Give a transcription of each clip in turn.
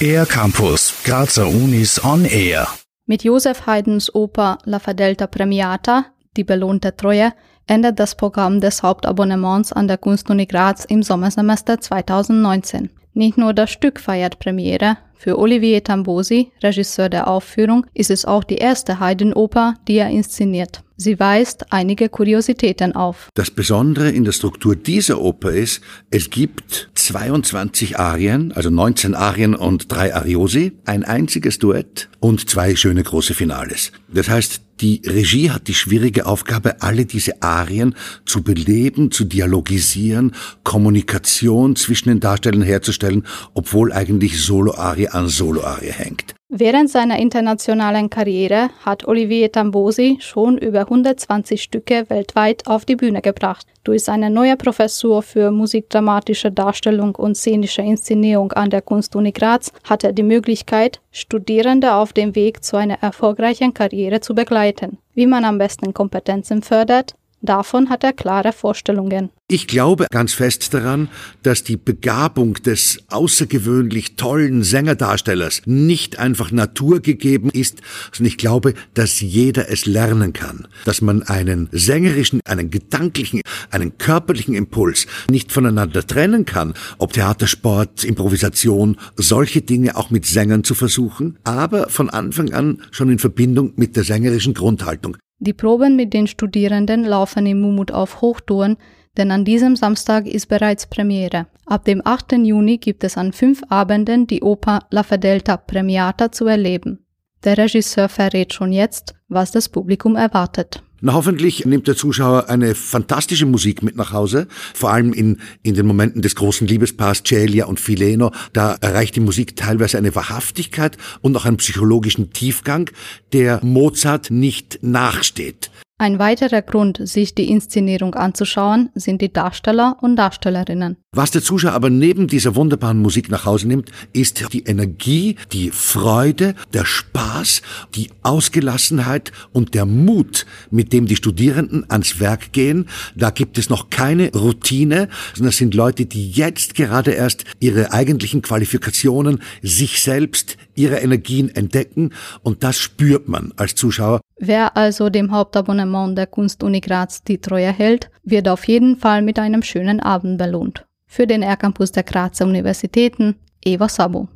Air Campus, Grazer Unis on Air. Mit Josef Haydns Oper La Fadelta Premiata, die belohnte Treue, endet das Programm des Hauptabonnements an der Kunstuni Graz im Sommersemester 2019. Nicht nur das Stück feiert Premiere, für Olivier Tambosi, Regisseur der Aufführung, ist es auch die erste Haydn-Oper, die er inszeniert. Sie weist einige Kuriositäten auf. Das Besondere in der Struktur dieser Oper ist, es gibt 22 Arien, also 19 Arien und drei Ariosi, ein einziges Duett und zwei schöne große Finales. Das heißt, die Regie hat die schwierige Aufgabe, alle diese Arien zu beleben, zu dialogisieren, Kommunikation zwischen den Darstellern herzustellen, obwohl eigentlich Solo-Arie an Solo-Arie hängt. Während seiner internationalen Karriere hat Olivier Tambosi schon über 120 Stücke weltweit auf die Bühne gebracht. Durch seine neue Professur für musikdramatische Darstellung und szenische Inszenierung an der Kunstuni Graz hat er die Möglichkeit, Studierende auf dem Weg zu einer erfolgreichen Karriere zu begleiten. Wie man am besten Kompetenzen fördert, Davon hat er klare Vorstellungen. Ich glaube ganz fest daran, dass die Begabung des außergewöhnlich tollen Sängerdarstellers nicht einfach naturgegeben ist, sondern ich glaube, dass jeder es lernen kann. Dass man einen sängerischen, einen gedanklichen, einen körperlichen Impuls nicht voneinander trennen kann, ob Theatersport, Improvisation, solche Dinge auch mit Sängern zu versuchen, aber von Anfang an schon in Verbindung mit der sängerischen Grundhaltung. Die Proben mit den Studierenden laufen im Mumut auf Hochtouren, denn an diesem Samstag ist bereits Premiere. Ab dem 8. Juni gibt es an fünf Abenden die Oper La Fedelta Premiata zu erleben. Der Regisseur verrät schon jetzt, was das Publikum erwartet. Na, hoffentlich nimmt der Zuschauer eine fantastische Musik mit nach Hause, vor allem in, in den Momenten des großen Liebespaars Celia und Fileno. Da erreicht die Musik teilweise eine Wahrhaftigkeit und auch einen psychologischen Tiefgang, der Mozart nicht nachsteht. Ein weiterer Grund, sich die Inszenierung anzuschauen, sind die Darsteller und Darstellerinnen. Was der Zuschauer aber neben dieser wunderbaren Musik nach Hause nimmt, ist die Energie, die Freude, der Spaß, die Ausgelassenheit und der Mut, mit dem die Studierenden ans Werk gehen. Da gibt es noch keine Routine, sondern es sind Leute, die jetzt gerade erst ihre eigentlichen Qualifikationen, sich selbst, ihre Energien entdecken und das spürt man als Zuschauer. Wer also dem Hauptabonnement der Kunstuni Graz die Treue hält, wird auf jeden Fall mit einem schönen Abend belohnt. Für den R-Campus der Grazer Universitäten, Eva Sabo.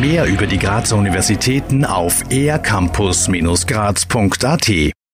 Mehr über die Grazer Universitäten auf ercampus-graz.at